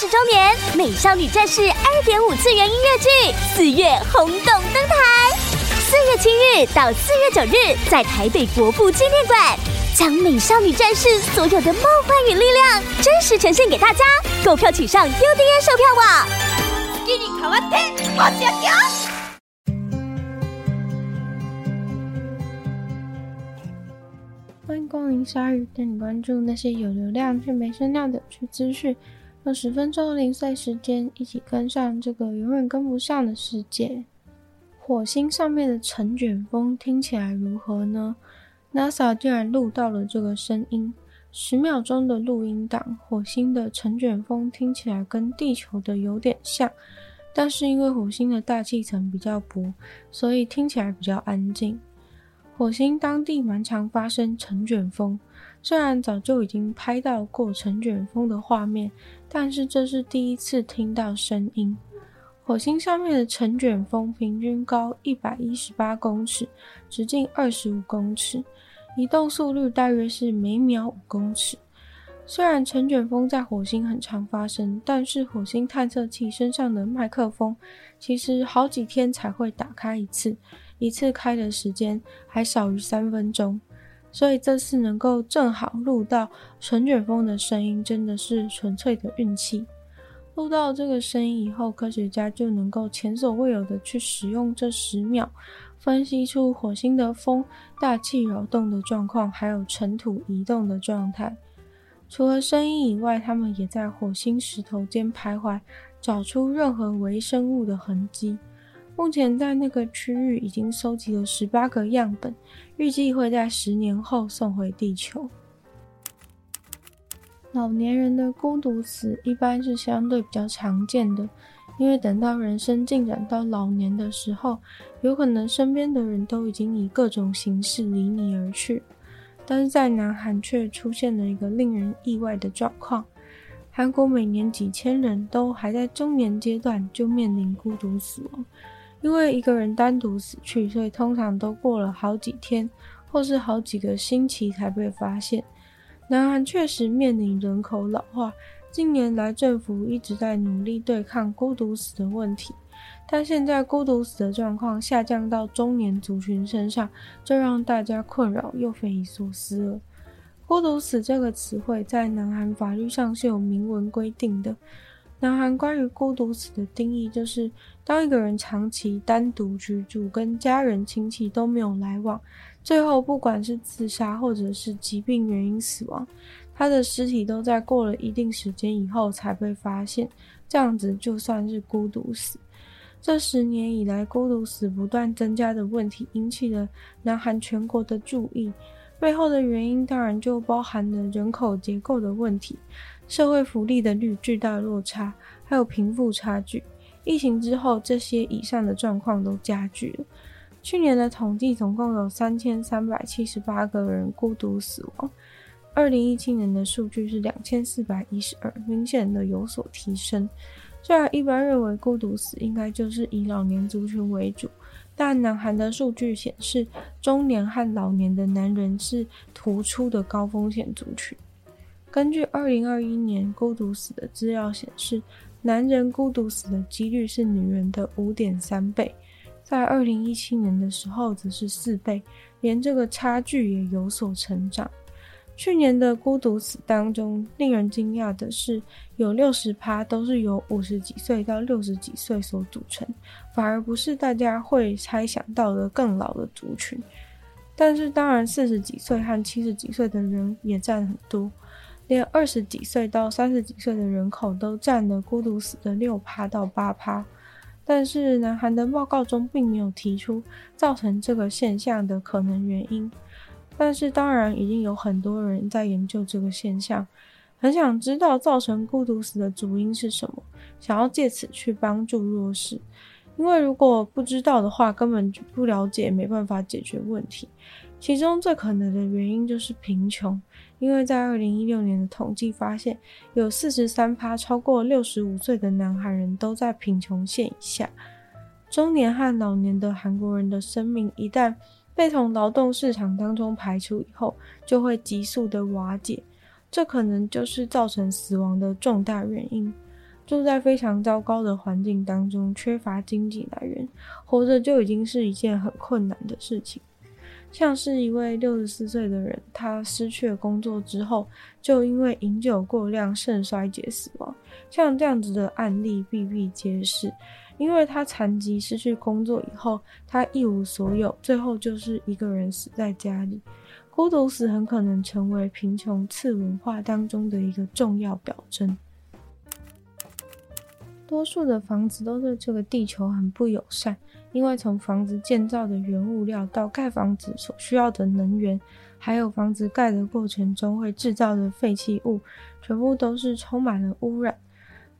十周年《美少女战士》二点五次元音乐剧四月轰动登台，四月七日到四月九日，在台北国父纪念馆，将美少女战士所有的梦幻与力量真实呈现给大家。购票请上 UDN 售票网。欢迎光临鲨鱼，带你关注那些有流量却没声量的趣资讯。用十分钟的零碎时间，一起跟上这个永远跟不上的世界。火星上面的尘卷风听起来如何呢？NASA 竟然录到了这个声音，十秒钟的录音档。火星的尘卷风听起来跟地球的有点像，但是因为火星的大气层比较薄，所以听起来比较安静。火星当地蛮常发生尘卷风，虽然早就已经拍到过尘卷风的画面，但是这是第一次听到声音。火星上面的尘卷风平均高一百一十八公尺，直径二十五公尺，移动速率大约是每秒五公尺。虽然尘卷风在火星很常发生，但是火星探测器身上的麦克风其实好几天才会打开一次。一次开的时间还少于三分钟，所以这次能够正好录到尘卷风的声音，真的是纯粹的运气。录到这个声音以后，科学家就能够前所未有的去使用这十秒，分析出火星的风、大气扰动的状况，还有尘土移动的状态。除了声音以外，他们也在火星石头间徘徊，找出任何微生物的痕迹。目前在那个区域已经收集了十八个样本，预计会在十年后送回地球。老年人的孤独死一般是相对比较常见的，因为等到人生进展到老年的时候，有可能身边的人都已经以各种形式离你而去。但是在南韩却出现了一个令人意外的状况：韩国每年几千人都还在中年阶段就面临孤独死亡。因为一个人单独死去，所以通常都过了好几天，或是好几个星期才被发现。南韩确实面临人口老化，近年来政府一直在努力对抗孤独死的问题，但现在孤独死的状况下降到中年族群身上，这让大家困扰又匪夷所思了。孤独死这个词汇在南韩法律上是有明文规定的。南韩关于孤独死的定义就是，当一个人长期单独居住，跟家人亲戚都没有来往，最后不管是自杀或者是疾病原因死亡，他的尸体都在过了一定时间以后才被发现，这样子就算是孤独死。这十年以来，孤独死不断增加的问题引起了南韩全国的注意，背后的原因当然就包含了人口结构的问题。社会福利的率巨大落差，还有贫富差距。疫情之后，这些以上的状况都加剧了。去年的统计总共有三千三百七十八个人孤独死亡，二零一七年的数据是两千四百一十二，明显的有所提升。虽然一般认为孤独死应该就是以老年族群为主，但南韩的数据显示，中年和老年的男人是突出的高风险族群。根据二零二一年孤独死的资料显示，男人孤独死的几率是女人的五点三倍，在二零一七年的时候则是四倍，连这个差距也有所成长。去年的孤独死当中，令人惊讶的是，有六十趴都是由五十几岁到六十几岁所组成，反而不是大家会猜想到的更老的族群。但是，当然四十几岁和七十几岁的人也占很多。连二十几岁到三十几岁的人口都占了孤独死的六趴到八趴，但是南韩的报告中并没有提出造成这个现象的可能原因。但是当然已经有很多人在研究这个现象，很想知道造成孤独死的主因是什么，想要借此去帮助弱势。因为如果不知道的话，根本就不了解，没办法解决问题。其中最可能的原因就是贫穷，因为在二零一六年的统计发现，有四十三趴超过六十五岁的南韩人都在贫穷线以下。中年和老年的韩国人的生命一旦被从劳动市场当中排除以后，就会急速的瓦解，这可能就是造成死亡的重大原因。住在非常糟糕的环境当中，缺乏经济来源，活着就已经是一件很困难的事情。像是一位六十四岁的人，他失去了工作之后，就因为饮酒过量肾衰竭死亡。像这样子的案例比比皆是。因为他残疾失去工作以后，他一无所有，最后就是一个人死在家里。孤独死很可能成为贫穷次文化当中的一个重要表征。多数的房子都对这个地球很不友善。因为从房子建造的原物料到盖房子所需要的能源，还有房子盖的过程中会制造的废弃物，全部都是充满了污染。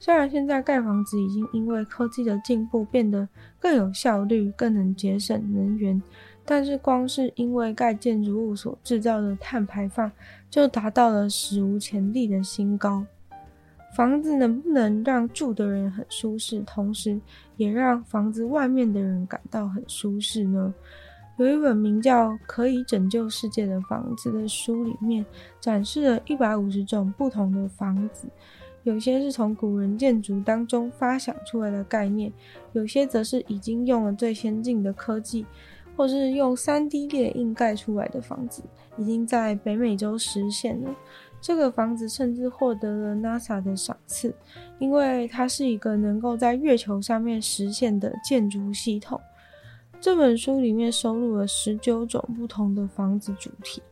虽然现在盖房子已经因为科技的进步变得更有效率，更能节省能源，但是光是因为盖建筑物所制造的碳排放，就达到了史无前例的新高。房子能不能让住的人很舒适，同时也让房子外面的人感到很舒适呢？有一本名叫《可以拯救世界的房子》的书里面，展示了一百五十种不同的房子，有些是从古人建筑当中发想出来的概念，有些则是已经用了最先进的科技，或是用 3D 列印盖出来的房子，已经在北美洲实现了。这个房子甚至获得了 NASA 的赏赐，因为它是一个能够在月球上面实现的建筑系统。这本书里面收录了十九种不同的房子主题，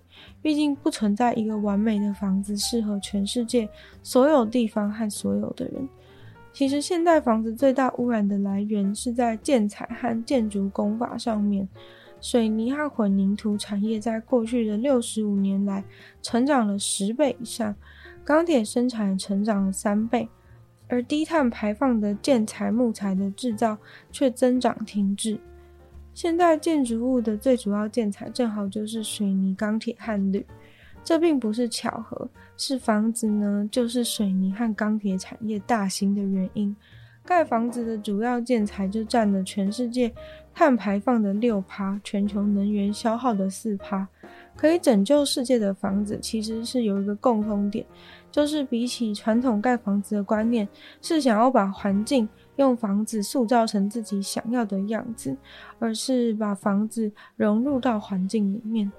毕竟不存在一个完美的房子适合全世界所有地方和所有的人。其实现代房子最大污染的来源是在建材和建筑工法上面。水泥和混凝土产业在过去的六十五年来成长了十倍以上，钢铁生产成长了三倍，而低碳排放的建材木材的制造却增长停滞。现在建筑物的最主要建材正好就是水泥、钢铁和铝，这并不是巧合，是房子呢就是水泥和钢铁产业大兴的原因。盖房子的主要建材就占了全世界碳排放的六趴，全球能源消耗的四趴。可以拯救世界的房子，其实是有一个共通点，就是比起传统盖房子的观念，是想要把环境用房子塑造成自己想要的样子，而是把房子融入到环境里面。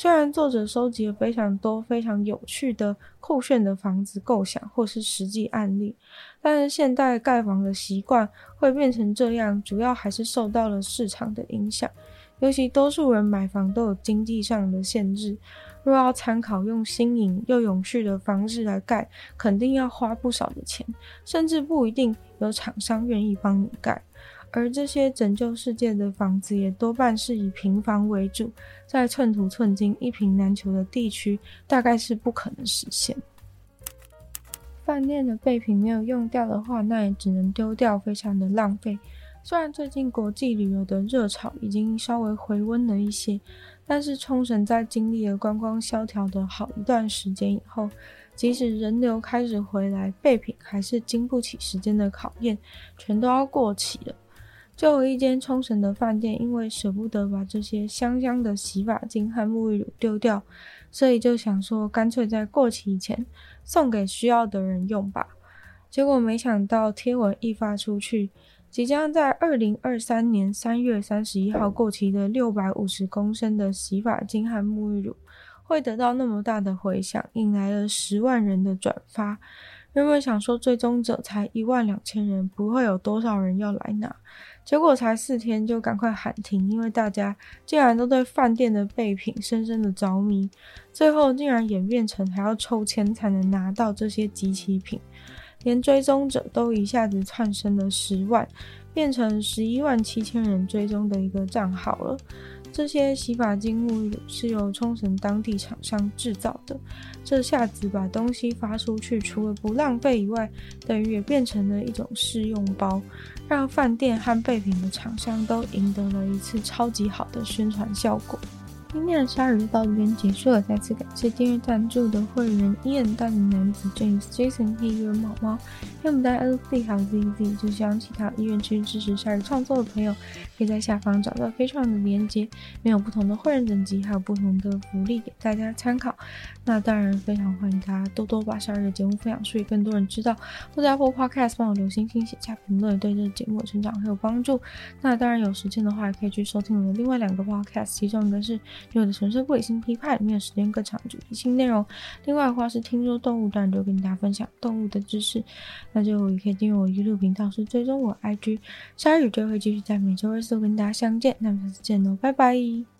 虽然作者收集了非常多非常有趣的酷炫的房子构想或是实际案例，但是现代盖房的习惯会变成这样，主要还是受到了市场的影响。尤其多数人买房都有经济上的限制，若要参考用新颖又永续的方式来盖，肯定要花不少的钱，甚至不一定有厂商愿意帮你盖。而这些拯救世界的房子也多半是以平房为主，在寸土寸金、一坪难求的地区，大概是不可能实现。饭店的备品没有用掉的话，那也只能丢掉，非常的浪费。虽然最近国际旅游的热潮已经稍微回温了一些，但是冲绳在经历了观光萧条的好一段时间以后，即使人流开始回来，备品还是经不起时间的考验，全都要过期了。就有一间冲绳的饭店，因为舍不得把这些香香的洗发精和沐浴乳丢掉，所以就想说，干脆在过期前送给需要的人用吧。结果没想到贴文一发出去，即将在二零二三年三月三十一号过期的六百五十公升的洗发精和沐浴乳，会得到那么大的回响，引来了十万人的转发。原本想说追踪者才一万两千人，不会有多少人要来拿。结果才四天就赶快喊停，因为大家竟然都对饭店的备品深深的着迷，最后竟然演变成还要抽签才能拿到这些即期品，连追踪者都一下子窜升了十万，变成十一万七千人追踪的一个账号了。这些洗发精、沐浴乳是由冲绳当地厂商制造的，这下子把东西发出去，除了不浪费以外，等于也变成了一种试用包，让饭店和备品的厂商都赢得了一次超级好的宣传效果。今天的鲨语就到这边结束了，再次感谢订阅赞助的会员：Ian、大龄男子 James、Jason、黑人毛毛、黑牡丹 LZ 还有 ZZ。就希望其他意愿去支持鲨鱼创作的朋友，可以在下方找到非常的连结，没有不同的会员等级，还有不同的福利给大家参考。那当然非常欢迎大家多多把鲨鱼的节目分享出去，更多人知道。或者播 Podcast，帮我留星星、写下评论，对这个节目的成长很有帮助。那当然有时间的话，也可以去收听我的另外两个 Podcast，其中一个是。有的纯粹不理性批判没有时间更长，主题性内容。另外的话是听说动物，当然就跟大家分享动物的知识。那最后也可以订阅我 YouTube 频道，是追踪我 IG。鲨鱼就会继续在每周二四跟大家相见。那么下次见喽，拜拜。